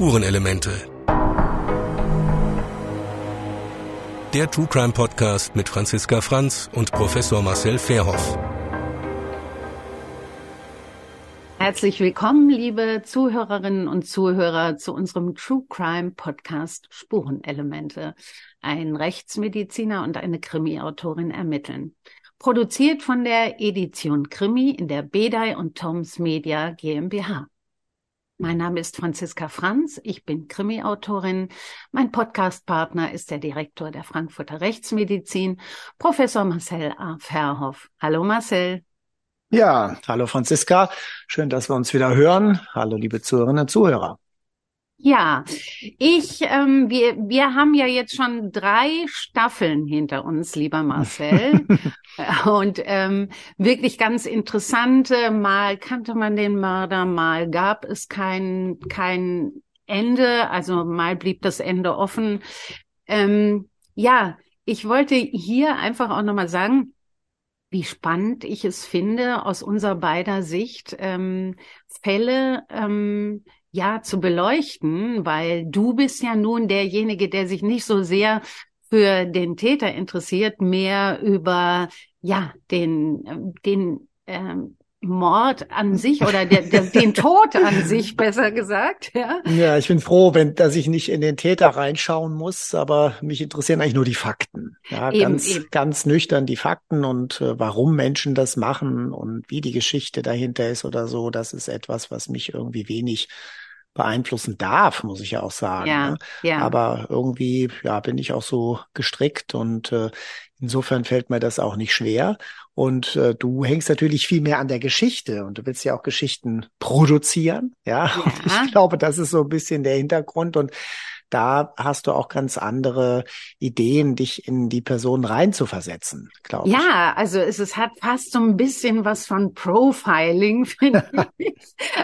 Spurenelemente. Der True Crime Podcast mit Franziska Franz und Professor Marcel Fairhoff. Herzlich willkommen, liebe Zuhörerinnen und Zuhörer, zu unserem True Crime Podcast Spurenelemente. Ein Rechtsmediziner und eine Krimi-Autorin ermitteln. Produziert von der Edition Krimi in der Bedei und Toms Media GmbH. Mein Name ist Franziska Franz, ich bin Krimi-Autorin. Mein Podcastpartner ist der Direktor der Frankfurter Rechtsmedizin, Professor Marcel A. Verhoff. Hallo Marcel. Ja, hallo Franziska. Schön, dass wir uns wieder hören. Hallo liebe Zuhörerinnen und Zuhörer. Ja, ich, ähm, wir, wir haben ja jetzt schon drei Staffeln hinter uns, lieber Marcel. und ähm, wirklich ganz interessante. Mal kannte man den Mörder, mal gab es kein, kein Ende, also mal blieb das Ende offen. Ähm, ja, ich wollte hier einfach auch nochmal sagen, wie spannend ich es finde, aus unserer beider Sicht ähm, Fälle ähm, ja zu beleuchten, weil du bist ja nun derjenige, der sich nicht so sehr für den Täter interessiert, mehr über ja den den ähm, Mord an sich oder der, der, den Tod an sich, besser gesagt. Ja, ja ich bin froh, wenn, dass ich nicht in den Täter reinschauen muss, aber mich interessieren eigentlich nur die Fakten. Ja, eben, ganz, eben. ganz nüchtern die Fakten und äh, warum Menschen das machen und wie die Geschichte dahinter ist oder so. Das ist etwas, was mich irgendwie wenig beeinflussen darf, muss ich ja auch sagen. Ja, ne? ja. Aber irgendwie, ja, bin ich auch so gestrickt und äh, insofern fällt mir das auch nicht schwer. Und äh, du hängst natürlich viel mehr an der Geschichte und du willst ja auch Geschichten produzieren. Ja, ja. Ich glaube, das ist so ein bisschen der Hintergrund und da hast du auch ganz andere Ideen, dich in die Person reinzuversetzen, glaube ich. Ja, also es, es hat fast so ein bisschen was von Profiling, finde ich.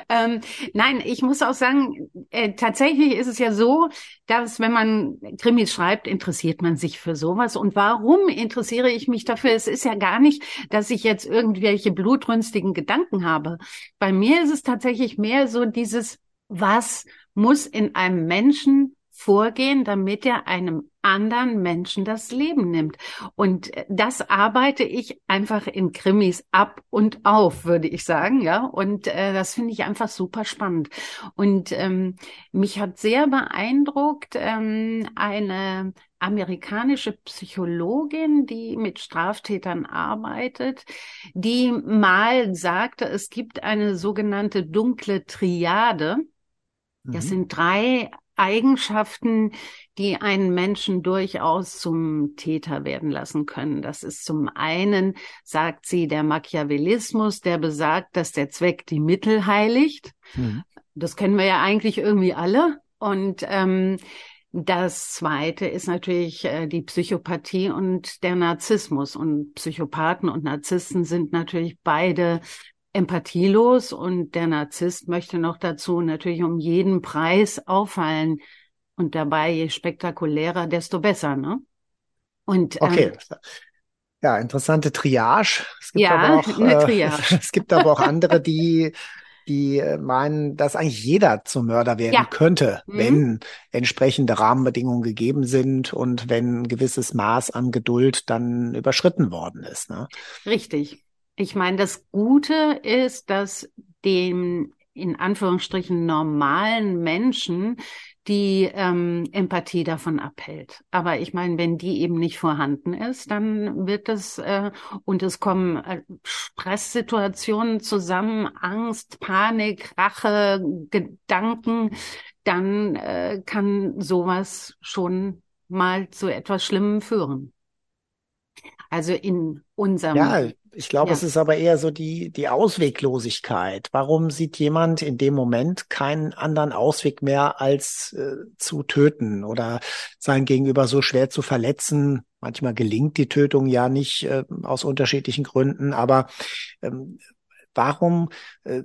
ähm, nein, ich muss auch sagen, äh, tatsächlich ist es ja so, dass wenn man Krimis schreibt, interessiert man sich für sowas. Und warum interessiere ich mich dafür? Es ist ja gar nicht, dass ich jetzt irgendwelche blutrünstigen Gedanken habe. Bei mir ist es tatsächlich mehr so dieses, was muss in einem Menschen vorgehen, damit er einem anderen Menschen das Leben nimmt. Und das arbeite ich einfach in Krimis ab und auf, würde ich sagen, ja. Und äh, das finde ich einfach super spannend. Und ähm, mich hat sehr beeindruckt ähm, eine amerikanische Psychologin, die mit Straftätern arbeitet, die mal sagte, es gibt eine sogenannte dunkle Triade. Das mhm. sind drei Eigenschaften, die einen Menschen durchaus zum Täter werden lassen können. Das ist zum einen, sagt sie, der Machiavellismus, der besagt, dass der Zweck die Mittel heiligt. Mhm. Das kennen wir ja eigentlich irgendwie alle. Und ähm, das zweite ist natürlich äh, die Psychopathie und der Narzissmus. Und Psychopathen und Narzissten sind natürlich beide empathielos und der Narzisst möchte noch dazu natürlich um jeden Preis auffallen und dabei je spektakulärer, desto besser, ne? Und ähm, okay. Ähm, ja, interessante Triage. Es gibt ja, aber auch, eine äh, Triage. Äh, es gibt aber auch andere, die die äh, meinen, dass eigentlich jeder zum Mörder werden ja. könnte, mhm. wenn entsprechende Rahmenbedingungen gegeben sind und wenn ein gewisses Maß an Geduld dann überschritten worden ist. Ne? Richtig. Ich meine, das Gute ist, dass dem in Anführungsstrichen normalen Menschen die ähm, Empathie davon abhält. Aber ich meine, wenn die eben nicht vorhanden ist, dann wird es äh, und es kommen äh, Stresssituationen zusammen, Angst, Panik, Rache, Gedanken, dann äh, kann sowas schon mal zu etwas Schlimmem führen. Also in unserem ja, ich glaube, ja. es ist aber eher so die, die Ausweglosigkeit. Warum sieht jemand in dem Moment keinen anderen Ausweg mehr als äh, zu töten oder sein Gegenüber so schwer zu verletzen? Manchmal gelingt die Tötung ja nicht äh, aus unterschiedlichen Gründen, aber ähm, warum äh,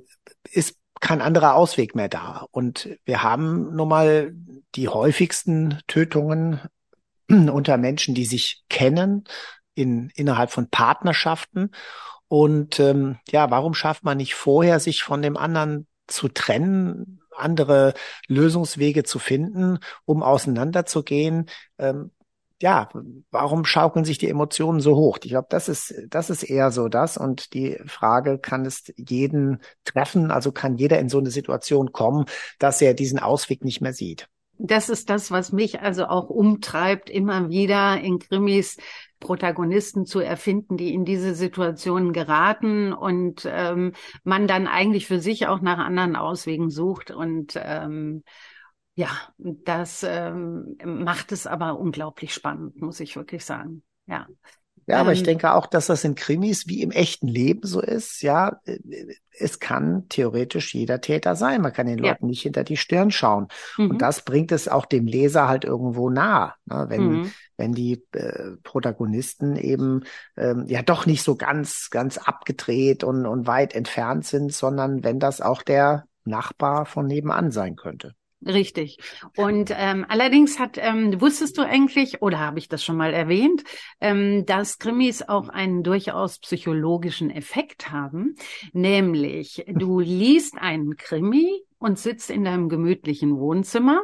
ist kein anderer Ausweg mehr da? Und wir haben nun mal die häufigsten Tötungen unter Menschen, die sich kennen, in, innerhalb von Partnerschaften. Und ähm, ja, warum schafft man nicht vorher, sich von dem anderen zu trennen, andere Lösungswege zu finden, um auseinanderzugehen. Ähm, ja, warum schaukeln sich die Emotionen so hoch? Ich glaube, das ist, das ist eher so das. Und die Frage, kann es jeden treffen? Also kann jeder in so eine Situation kommen, dass er diesen Ausweg nicht mehr sieht? Das ist das, was mich also auch umtreibt, immer wieder in Krimis Protagonisten zu erfinden, die in diese Situation geraten und ähm, man dann eigentlich für sich auch nach anderen Auswegen sucht und ähm, ja, das ähm, macht es aber unglaublich spannend, muss ich wirklich sagen. Ja. Ja, aber ähm, ich denke auch, dass das in Krimis wie im echten Leben so ist. Ja, es kann theoretisch jeder Täter sein. Man kann den Leuten nicht hinter die Stirn schauen. Mhm. Und das bringt es auch dem Leser halt irgendwo nah. Ne? Wenn, mhm. wenn die äh, Protagonisten eben ähm, ja doch nicht so ganz, ganz abgedreht und, und weit entfernt sind, sondern wenn das auch der Nachbar von nebenan sein könnte. Richtig. Und ähm, allerdings hat, ähm, wusstest du eigentlich, oder habe ich das schon mal erwähnt, ähm, dass Krimis auch einen durchaus psychologischen Effekt haben. Nämlich, du liest einen Krimi und sitzt in deinem gemütlichen Wohnzimmer.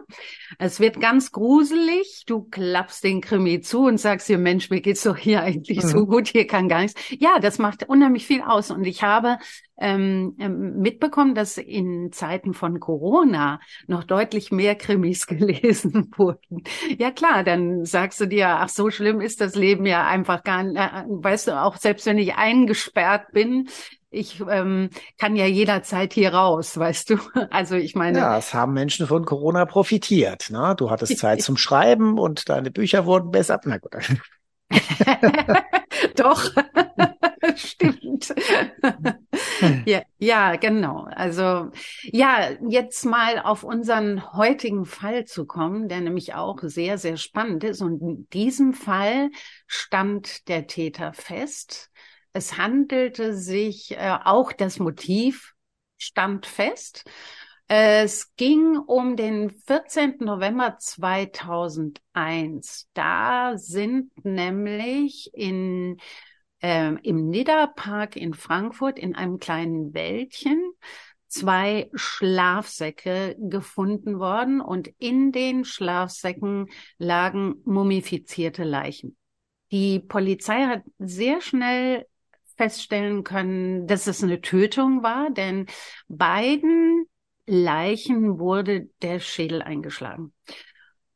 Es wird ganz gruselig. Du klappst den Krimi zu und sagst dir, Mensch, mir geht's doch hier eigentlich mhm. so gut, hier kann gar nichts. Ja, das macht unheimlich viel aus. Und ich habe ähm, ähm mitbekommen, dass in Zeiten von Corona noch deutlich mehr Krimis gelesen wurden. Ja klar, dann sagst du dir, ach so schlimm ist das Leben ja einfach gar nicht. Äh, weißt du, auch selbst wenn ich eingesperrt bin, ich ähm, kann ja jederzeit hier raus, weißt du? Also ich meine. Ja, es haben Menschen von Corona profitiert. Ne? Du hattest Zeit zum Schreiben und deine Bücher wurden besser. Na gut. Doch, stimmt. ja, ja, genau. Also ja, jetzt mal auf unseren heutigen Fall zu kommen, der nämlich auch sehr, sehr spannend ist. Und in diesem Fall stand der Täter fest es handelte sich, äh, auch das Motiv stand fest. Es ging um den 14. November 2001. Da sind nämlich in, äh, im Nidderpark in Frankfurt in einem kleinen Wäldchen zwei Schlafsäcke gefunden worden und in den Schlafsäcken lagen mumifizierte Leichen. Die Polizei hat sehr schnell feststellen können, dass es eine Tötung war, denn beiden Leichen wurde der Schädel eingeschlagen.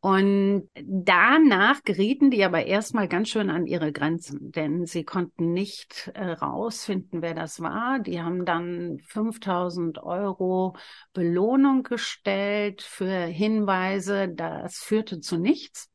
Und danach gerieten die aber erstmal ganz schön an ihre Grenzen, denn sie konnten nicht äh, rausfinden, wer das war. Die haben dann 5000 Euro Belohnung gestellt für Hinweise. Das führte zu nichts.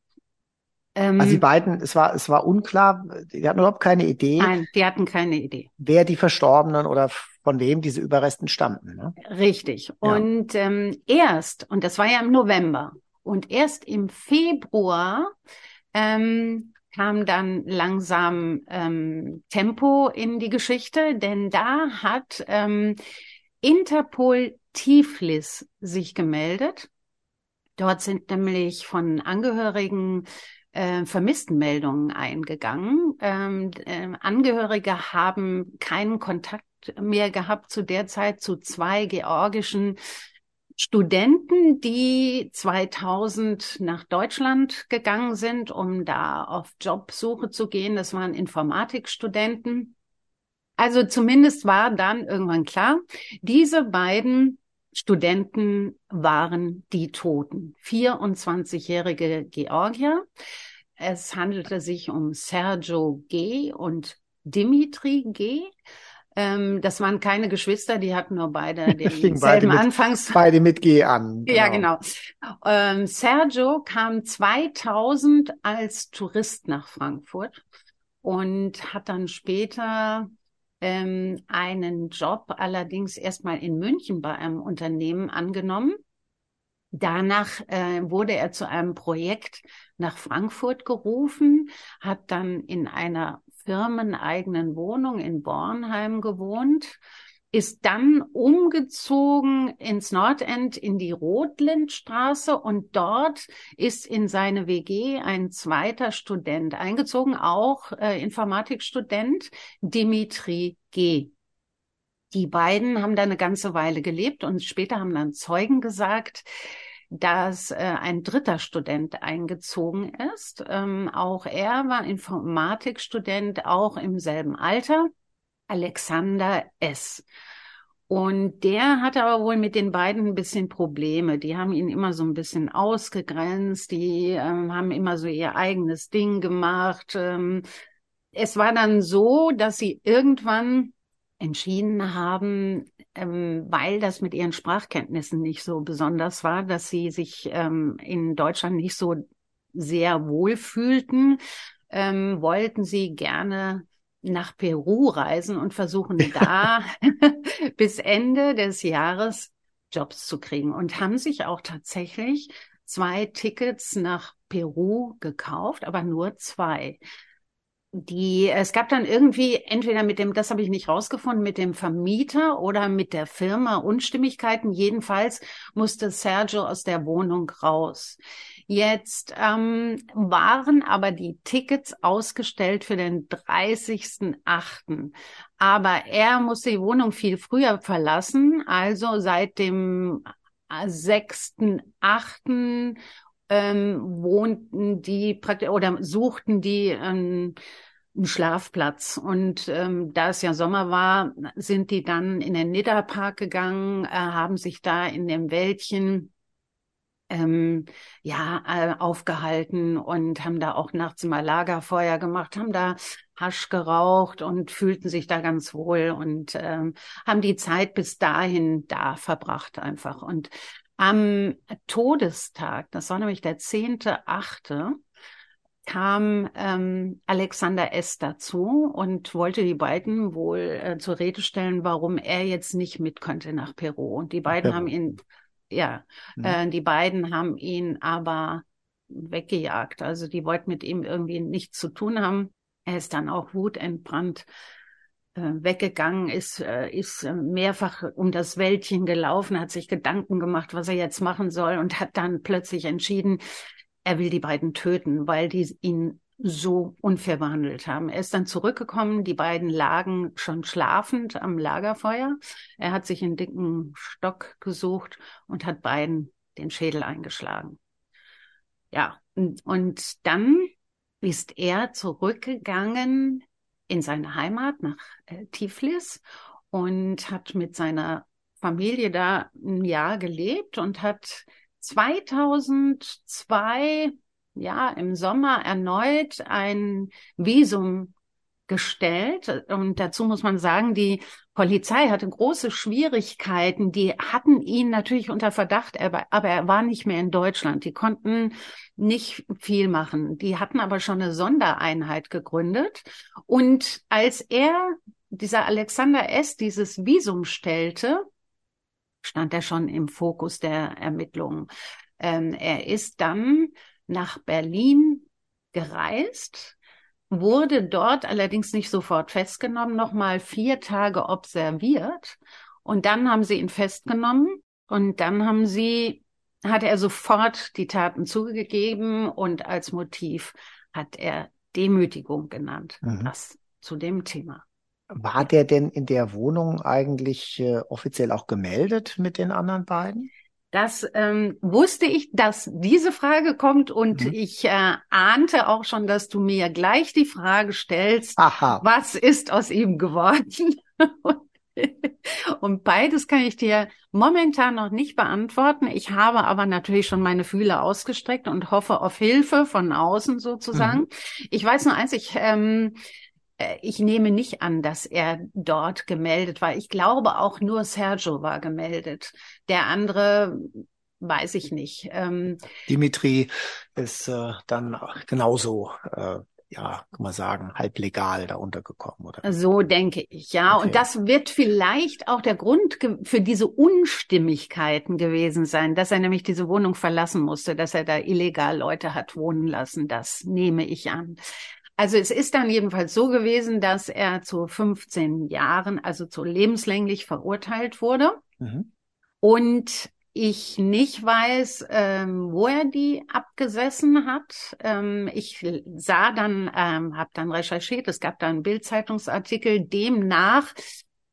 Ähm, also die beiden, es war, es war unklar, die hatten überhaupt keine Idee. Nein, die hatten keine Idee. Wer die Verstorbenen oder von wem diese Überresten stammten. Ne? Richtig. Ja. Und ähm, erst, und das war ja im November, und erst im Februar ähm, kam dann langsam ähm, Tempo in die Geschichte, denn da hat ähm, Interpol Tiflis sich gemeldet. Dort sind nämlich von Angehörigen äh, Vermisstenmeldungen eingegangen. Ähm, äh, Angehörige haben keinen Kontakt mehr gehabt zu der Zeit zu zwei georgischen Studenten, die 2000 nach Deutschland gegangen sind, um da auf Jobsuche zu gehen. Das waren Informatikstudenten. Also zumindest war dann irgendwann klar, diese beiden Studenten waren die Toten. 24-jährige Georgier. Es handelte sich um Sergio G. und Dimitri G. Ähm, das waren keine Geschwister, die hatten nur beide denselben beide mit, Anfangs. Beide mit G an. Genau. Ja, genau. Ähm, Sergio kam 2000 als Tourist nach Frankfurt und hat dann später ähm, einen Job allerdings erstmal in München bei einem Unternehmen angenommen. Danach äh, wurde er zu einem Projekt nach Frankfurt gerufen, hat dann in einer firmeneigenen Wohnung in Bornheim gewohnt, ist dann umgezogen ins Nordend in die Rotlindstraße und dort ist in seine WG ein zweiter Student eingezogen, auch äh, Informatikstudent, Dimitri G. Die beiden haben da eine ganze Weile gelebt und später haben dann Zeugen gesagt, dass äh, ein dritter Student eingezogen ist. Ähm, auch er war Informatikstudent, auch im selben Alter, Alexander S. Und der hatte aber wohl mit den beiden ein bisschen Probleme. Die haben ihn immer so ein bisschen ausgegrenzt, die ähm, haben immer so ihr eigenes Ding gemacht. Ähm, es war dann so, dass sie irgendwann entschieden haben, ähm, weil das mit ihren Sprachkenntnissen nicht so besonders war, dass sie sich ähm, in Deutschland nicht so sehr wohl fühlten, ähm, wollten sie gerne nach Peru reisen und versuchen da bis Ende des Jahres Jobs zu kriegen und haben sich auch tatsächlich zwei Tickets nach Peru gekauft, aber nur zwei die, es gab dann irgendwie entweder mit dem, das habe ich nicht rausgefunden, mit dem Vermieter oder mit der Firma Unstimmigkeiten. Jedenfalls musste Sergio aus der Wohnung raus. Jetzt ähm, waren aber die Tickets ausgestellt für den 30.8. Aber er musste die Wohnung viel früher verlassen, also seit dem 6.8 ähm, wohnten die praktisch oder suchten die ähm, einen Schlafplatz. Und ähm, da es ja Sommer war, sind die dann in den Nidderpark gegangen, äh, haben sich da in dem Wäldchen ähm, ja äh, aufgehalten und haben da auch nachts immer Lagerfeuer gemacht, haben da Hasch geraucht und fühlten sich da ganz wohl und ähm, haben die Zeit bis dahin da verbracht einfach. Und am Todestag, das war nämlich der zehnte Achte, kam ähm, Alexander S. dazu und wollte die beiden wohl äh, zur Rede stellen, warum er jetzt nicht mit könnte nach Peru. Und die beiden ja. haben ihn, ja, mhm. äh, die beiden haben ihn aber weggejagt. Also die wollten mit ihm irgendwie nichts zu tun haben. Er ist dann auch wutentbrannt äh, weggegangen, ist, äh, ist mehrfach um das Wäldchen gelaufen, hat sich Gedanken gemacht, was er jetzt machen soll und hat dann plötzlich entschieden, er will die beiden töten, weil die ihn so unfair behandelt haben. Er ist dann zurückgekommen, die beiden lagen schon schlafend am Lagerfeuer. Er hat sich einen dicken Stock gesucht und hat beiden den Schädel eingeschlagen. Ja, und, und dann ist er zurückgegangen in seine Heimat nach äh, Tiflis und hat mit seiner Familie da ein Jahr gelebt und hat 2002, ja, im Sommer erneut ein Visum gestellt. Und dazu muss man sagen, die Polizei hatte große Schwierigkeiten. Die hatten ihn natürlich unter Verdacht, aber, er war nicht mehr in Deutschland. Die konnten nicht viel machen. Die hatten aber schon eine Sondereinheit gegründet. Und als er, dieser Alexander S., dieses Visum stellte, stand er schon im Fokus der Ermittlungen. Ähm, er ist dann nach Berlin gereist, wurde dort allerdings nicht sofort festgenommen, nochmal vier Tage observiert und dann haben sie ihn festgenommen und dann haben sie, hat er sofort die Taten zugegeben und als Motiv hat er Demütigung genannt. Mhm. Das zu dem Thema. War der denn in der Wohnung eigentlich äh, offiziell auch gemeldet mit den anderen beiden? Das ähm, wusste ich, dass diese Frage kommt und mhm. ich äh, ahnte auch schon, dass du mir gleich die Frage stellst, Aha. was ist aus ihm geworden? und beides kann ich dir momentan noch nicht beantworten. Ich habe aber natürlich schon meine Fühle ausgestreckt und hoffe auf Hilfe von außen sozusagen. Mhm. Ich weiß nur eins, ich ähm, äh, ich nehme nicht an, dass er dort gemeldet war. Ich glaube auch nur Sergio war gemeldet. Der andere weiß ich nicht. Ähm, Dimitri ist äh, dann genauso, äh, ja, kann man sagen, halb legal da untergekommen, oder? So denke ich, ja. Okay. Und das wird vielleicht auch der Grund für diese Unstimmigkeiten gewesen sein, dass er nämlich diese Wohnung verlassen musste, dass er da illegal Leute hat wohnen lassen. Das nehme ich an. Also es ist dann jedenfalls so gewesen, dass er zu 15 Jahren, also zu lebenslänglich verurteilt wurde. Mhm. Und ich nicht weiß, ähm, wo er die abgesessen hat. Ähm, ich sah dann, ähm, habe dann recherchiert, es gab da einen Bildzeitungsartikel, demnach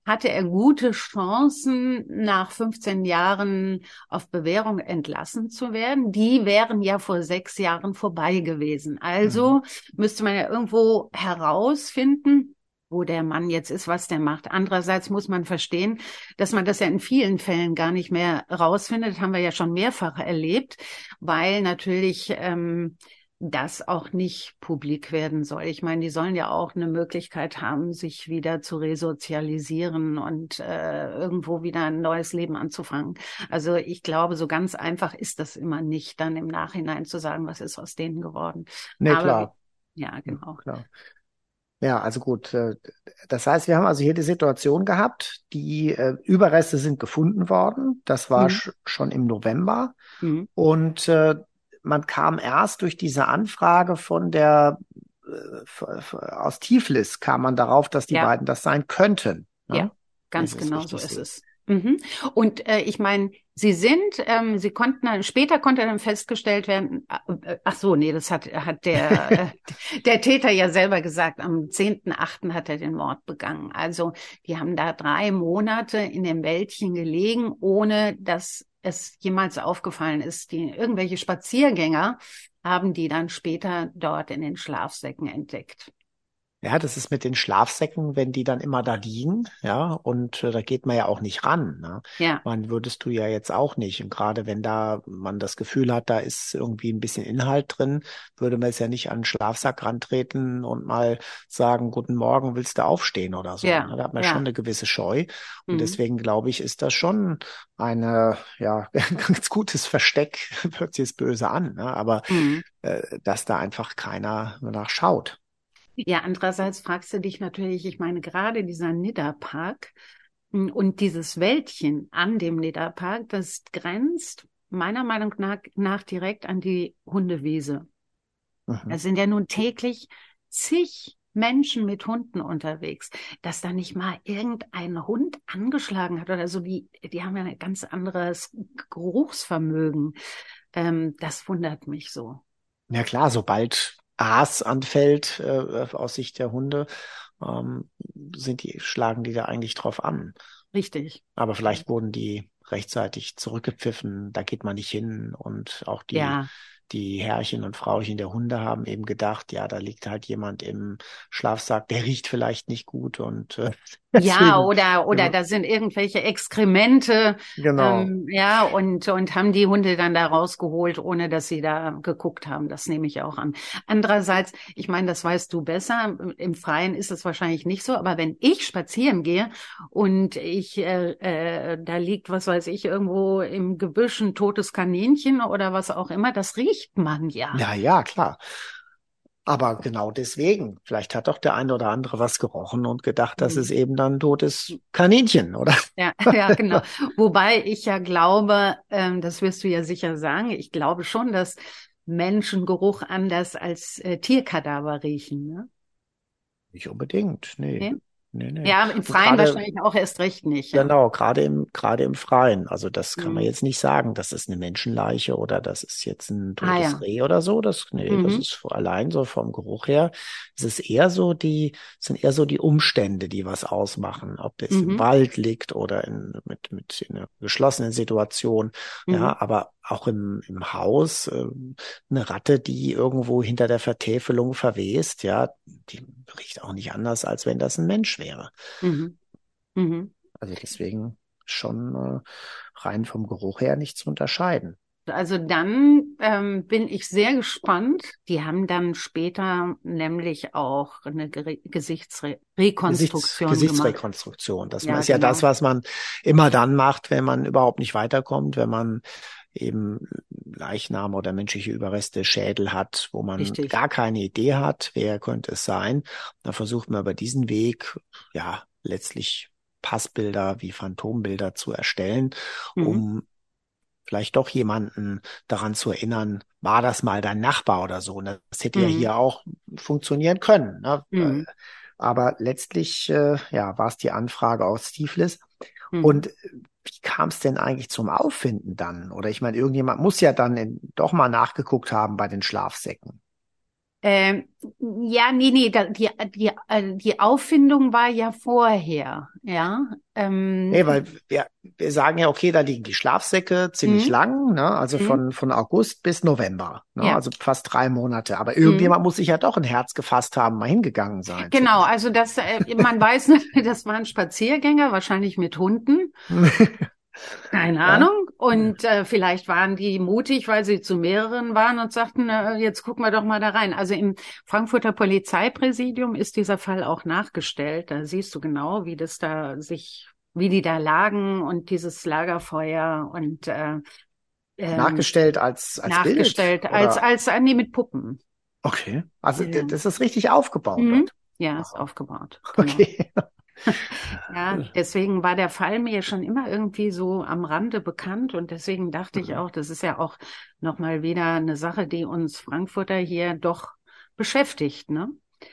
hatte er gute Chancen, nach 15 Jahren auf Bewährung entlassen zu werden. Die wären ja vor sechs Jahren vorbei gewesen. Also mhm. müsste man ja irgendwo herausfinden, wo der Mann jetzt ist, was der macht. Andererseits muss man verstehen, dass man das ja in vielen Fällen gar nicht mehr rausfindet. Das haben wir ja schon mehrfach erlebt, weil natürlich ähm, das auch nicht publik werden soll. Ich meine, die sollen ja auch eine Möglichkeit haben, sich wieder zu resozialisieren und äh, irgendwo wieder ein neues Leben anzufangen. Also ich glaube, so ganz einfach ist das immer nicht, dann im Nachhinein zu sagen, was ist aus denen geworden. Nee, Aber, klar. Ja, genau. Klar. Ja, also gut. Äh, das heißt, wir haben also hier die Situation gehabt, die äh, Überreste sind gefunden worden. Das war mhm. schon im November. Mhm. Und äh, man kam erst durch diese Anfrage von der äh, aus Tiflis kam man darauf, dass die ja. beiden das sein könnten. Ne? Ja, ganz genau so ist es. Mhm. Und äh, ich meine, sie sind, ähm, sie konnten, später konnte dann festgestellt werden, äh, ach so, nee, das hat, hat der, äh, der Täter ja selber gesagt, am 10.8. hat er den Mord begangen. Also die haben da drei Monate in dem Wäldchen gelegen, ohne dass es jemals aufgefallen ist. Die irgendwelche Spaziergänger haben die dann später dort in den Schlafsäcken entdeckt. Ja, das ist mit den Schlafsäcken, wenn die dann immer da liegen, ja, und äh, da geht man ja auch nicht ran. Ne? Ja. Man würdest du ja jetzt auch nicht. Und gerade wenn da man das Gefühl hat, da ist irgendwie ein bisschen Inhalt drin, würde man es ja nicht an den Schlafsack rantreten und mal sagen, guten Morgen, willst du aufstehen oder so. Ja. Ne? Da hat man ja. schon eine gewisse Scheu. Und mhm. deswegen glaube ich, ist das schon eine, ja, ganz gutes Versteck, hört sich jetzt böse an, ne? aber mhm. äh, dass da einfach keiner danach schaut. Ja, andererseits fragst du dich natürlich, ich meine, gerade dieser Nidderpark hm, und dieses Wäldchen an dem Nidderpark, das grenzt meiner Meinung nach, nach direkt an die Hundewiese. Mhm. Es sind ja nun täglich zig Menschen mit Hunden unterwegs, dass da nicht mal irgendein Hund angeschlagen hat oder so, die, die haben ja ein ganz anderes Geruchsvermögen. Ähm, das wundert mich so. Ja klar, sobald Aas anfällt äh, aus Sicht der Hunde, ähm, sind die, schlagen die da eigentlich drauf an. Richtig. Aber vielleicht wurden die rechtzeitig zurückgepfiffen, da geht man nicht hin und auch die ja die Herrchen und Frauchen der Hunde haben eben gedacht, ja, da liegt halt jemand im Schlafsack, der riecht vielleicht nicht gut und äh, ja oder oder ja. da sind irgendwelche Exkremente, genau. Ähm, ja und und haben die Hunde dann da rausgeholt, ohne dass sie da geguckt haben. Das nehme ich auch an. Andererseits, ich meine, das weißt du besser. Im Freien ist es wahrscheinlich nicht so, aber wenn ich spazieren gehe und ich äh, äh, da liegt, was weiß ich, irgendwo im Gebüsch ein totes Kaninchen oder was auch immer, das riecht riecht man ja. Ja, ja, klar. Aber genau deswegen, vielleicht hat doch der eine oder andere was gerochen und gedacht, das ist mhm. eben dann totes Kaninchen, oder? Ja, ja, genau. Wobei ich ja glaube, ähm, das wirst du ja sicher sagen, ich glaube schon, dass Menschengeruch anders als äh, Tierkadaver riechen. Ne? Nicht unbedingt, nee. Okay. Nee, nee. Ja, im Freien grade, wahrscheinlich auch erst recht nicht. Ja. Genau, gerade im, gerade im Freien. Also das kann mhm. man jetzt nicht sagen, das ist eine Menschenleiche oder das ist jetzt ein totes ah, ja. Reh oder so. Das, nee, mhm. das ist allein so vom Geruch her. Es ist eher so die, sind eher so die Umstände, die was ausmachen. Ob es mhm. im Wald liegt oder in, mit, mit in einer geschlossenen Situation. Ja, mhm. aber auch im, im Haus äh, eine Ratte, die irgendwo hinter der Vertäfelung verwest, ja, die riecht auch nicht anders, als wenn das ein Mensch wäre. Mhm. Mhm. Also deswegen schon äh, rein vom Geruch her nicht zu unterscheiden. Also dann ähm, bin ich sehr gespannt. Die haben dann später nämlich auch eine Ge Gesichtsrekonstruktion Gesichts Gesichtsrekonstruktion. Das ja, ist ja genau. das, was man immer dann macht, wenn man überhaupt nicht weiterkommt, wenn man eben Leichname oder menschliche Überreste, Schädel hat, wo man Richtig. gar keine Idee hat, wer könnte es sein. Da versucht man über diesen Weg, ja, letztlich Passbilder wie Phantombilder zu erstellen, mhm. um vielleicht doch jemanden daran zu erinnern, war das mal dein Nachbar oder so. Das hätte mhm. ja hier auch funktionieren können. Ne? Mhm. Aber letztlich, äh, ja, war es die Anfrage aus Tiflis. Mhm. Und wie kam es denn eigentlich zum Auffinden dann? Oder ich meine, irgendjemand muss ja dann in, doch mal nachgeguckt haben bei den Schlafsäcken. Ähm, ja, nee, nee, da, die, die, äh, die Auffindung war ja vorher, ja. Ähm, nee, weil wir, wir sagen ja, okay, da liegen die Schlafsäcke ziemlich mhm. lang, ne? also mhm. von, von August bis November, ne? Ja. also fast drei Monate. Aber irgendjemand mhm. muss sich ja doch ein Herz gefasst haben, mal hingegangen sein. Genau, also das, äh, man weiß, das waren Spaziergänger, wahrscheinlich mit Hunden. Keine ja. Ahnung. Und äh, vielleicht waren die mutig, weil sie zu mehreren waren und sagten, äh, jetzt gucken wir doch mal da rein. Also im Frankfurter Polizeipräsidium ist dieser Fall auch nachgestellt. Da siehst du genau, wie das da sich, wie die da lagen und dieses Lagerfeuer und äh, ähm, nachgestellt als als nachgestellt Bild, als als äh, nee mit Puppen. Okay, also ja. das ist richtig aufgebaut. Mhm. Ja, ist aufgebaut. Genau. Okay. ja, deswegen war der Fall mir schon immer irgendwie so am Rande bekannt und deswegen dachte ich mhm. auch, das ist ja auch nochmal wieder eine Sache, die uns Frankfurter hier doch beschäftigt, ne?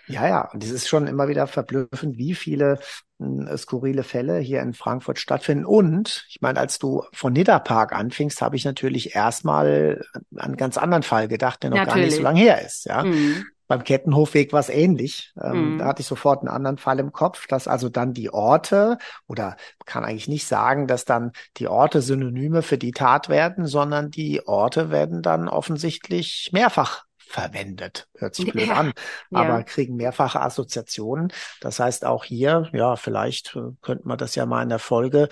Ja, ja, und es ist schon immer wieder verblüffend, wie viele äh, skurrile Fälle hier in Frankfurt stattfinden. Und ich meine, als du von Nidderpark anfingst, habe ich natürlich erstmal an einen ganz anderen Fall gedacht, der noch natürlich. gar nicht so lange her ist. Ja. Mhm. Beim Kettenhofweg war es ähnlich. Ähm, mhm. Da hatte ich sofort einen anderen Fall im Kopf, dass also dann die Orte, oder kann eigentlich nicht sagen, dass dann die Orte Synonyme für die Tat werden, sondern die Orte werden dann offensichtlich mehrfach verwendet. Hört sich blöd ja, an, aber ja. kriegen mehrfache Assoziationen. Das heißt auch hier, ja, vielleicht äh, könnte man das ja mal in der Folge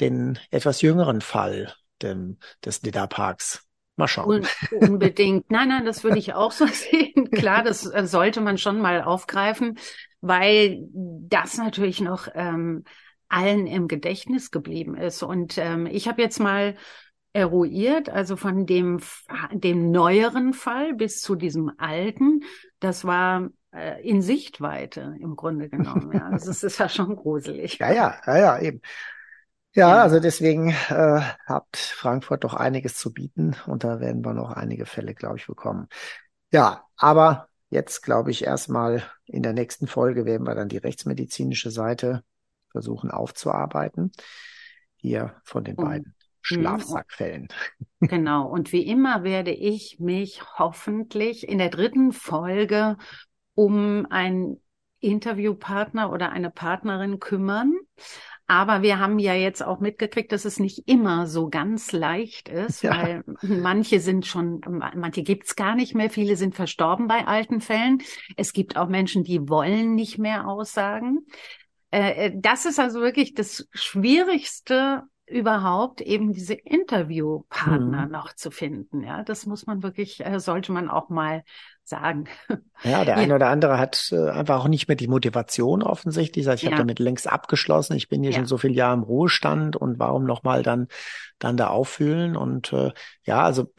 den etwas jüngeren Fall dem, des Nidda-Parks Mal schauen. unbedingt. Nein, nein, das würde ich auch so sehen. Klar, das äh, sollte man schon mal aufgreifen, weil das natürlich noch ähm, allen im Gedächtnis geblieben ist. Und ähm, ich habe jetzt mal eruiert, also von dem, dem neueren Fall bis zu diesem alten, das war äh, in Sichtweite im Grunde genommen. Ja. Also es ist ja schon gruselig. Ja, ja, ja, ja, eben. Ja, also deswegen äh, hat Frankfurt doch einiges zu bieten und da werden wir noch einige Fälle, glaube ich, bekommen. Ja, aber jetzt glaube ich erstmal in der nächsten Folge werden wir dann die rechtsmedizinische Seite versuchen aufzuarbeiten. Hier von den beiden. Schlafsackfällen. Genau. Und wie immer werde ich mich hoffentlich in der dritten Folge um einen Interviewpartner oder eine Partnerin kümmern. Aber wir haben ja jetzt auch mitgekriegt, dass es nicht immer so ganz leicht ist, ja. weil manche sind schon, manche gibt's gar nicht mehr, viele sind verstorben bei alten Fällen. Es gibt auch Menschen, die wollen nicht mehr aussagen. Äh, äh, das ist also wirklich das Schwierigste überhaupt eben diese Interviewpartner mhm. noch zu finden. Ja, das muss man wirklich, äh, sollte man auch mal sagen. Ja, der ja. eine oder andere hat äh, einfach auch nicht mehr die Motivation offensichtlich. Also ich ja. habe damit längst abgeschlossen. Ich bin hier ja. schon so viele Jahre im Ruhestand und warum nochmal dann dann da auffühlen? Und äh, ja, also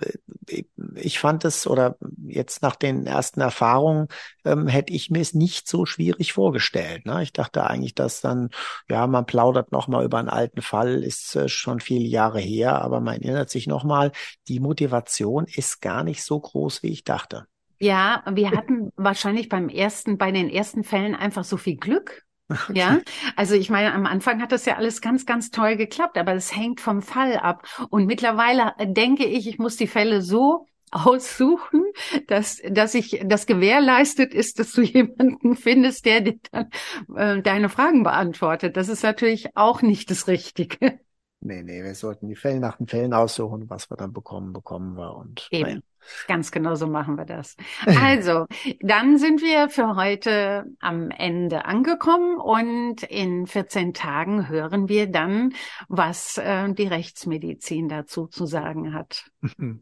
äh, ich fand es oder jetzt nach den ersten Erfahrungen ähm, hätte ich mir es nicht so schwierig vorgestellt. Ne? Ich dachte eigentlich, dass dann ja man plaudert nochmal über einen alten Fall, ist äh, schon viele Jahre her, aber man erinnert sich nochmal, die Motivation ist gar nicht so groß, wie ich dachte. Ja, wir hatten wahrscheinlich beim ersten, bei den ersten Fällen einfach so viel Glück. Okay. Ja, also ich meine, am Anfang hat das ja alles ganz, ganz toll geklappt, aber es hängt vom Fall ab. Und mittlerweile denke ich, ich muss die Fälle so aussuchen, dass, dass ich das gewährleistet ist, dass du jemanden findest, der dir dann äh, deine Fragen beantwortet. Das ist natürlich auch nicht das Richtige. Nee, nee, wir sollten die Fälle nach den Fällen aussuchen, was wir dann bekommen, bekommen wir. Und Eben. Naja. Ganz genau so machen wir das. Also, dann sind wir für heute am Ende angekommen und in 14 Tagen hören wir dann, was äh, die Rechtsmedizin dazu zu sagen hat.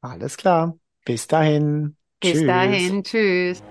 Alles klar. Bis dahin. Bis tschüss. dahin. Tschüss.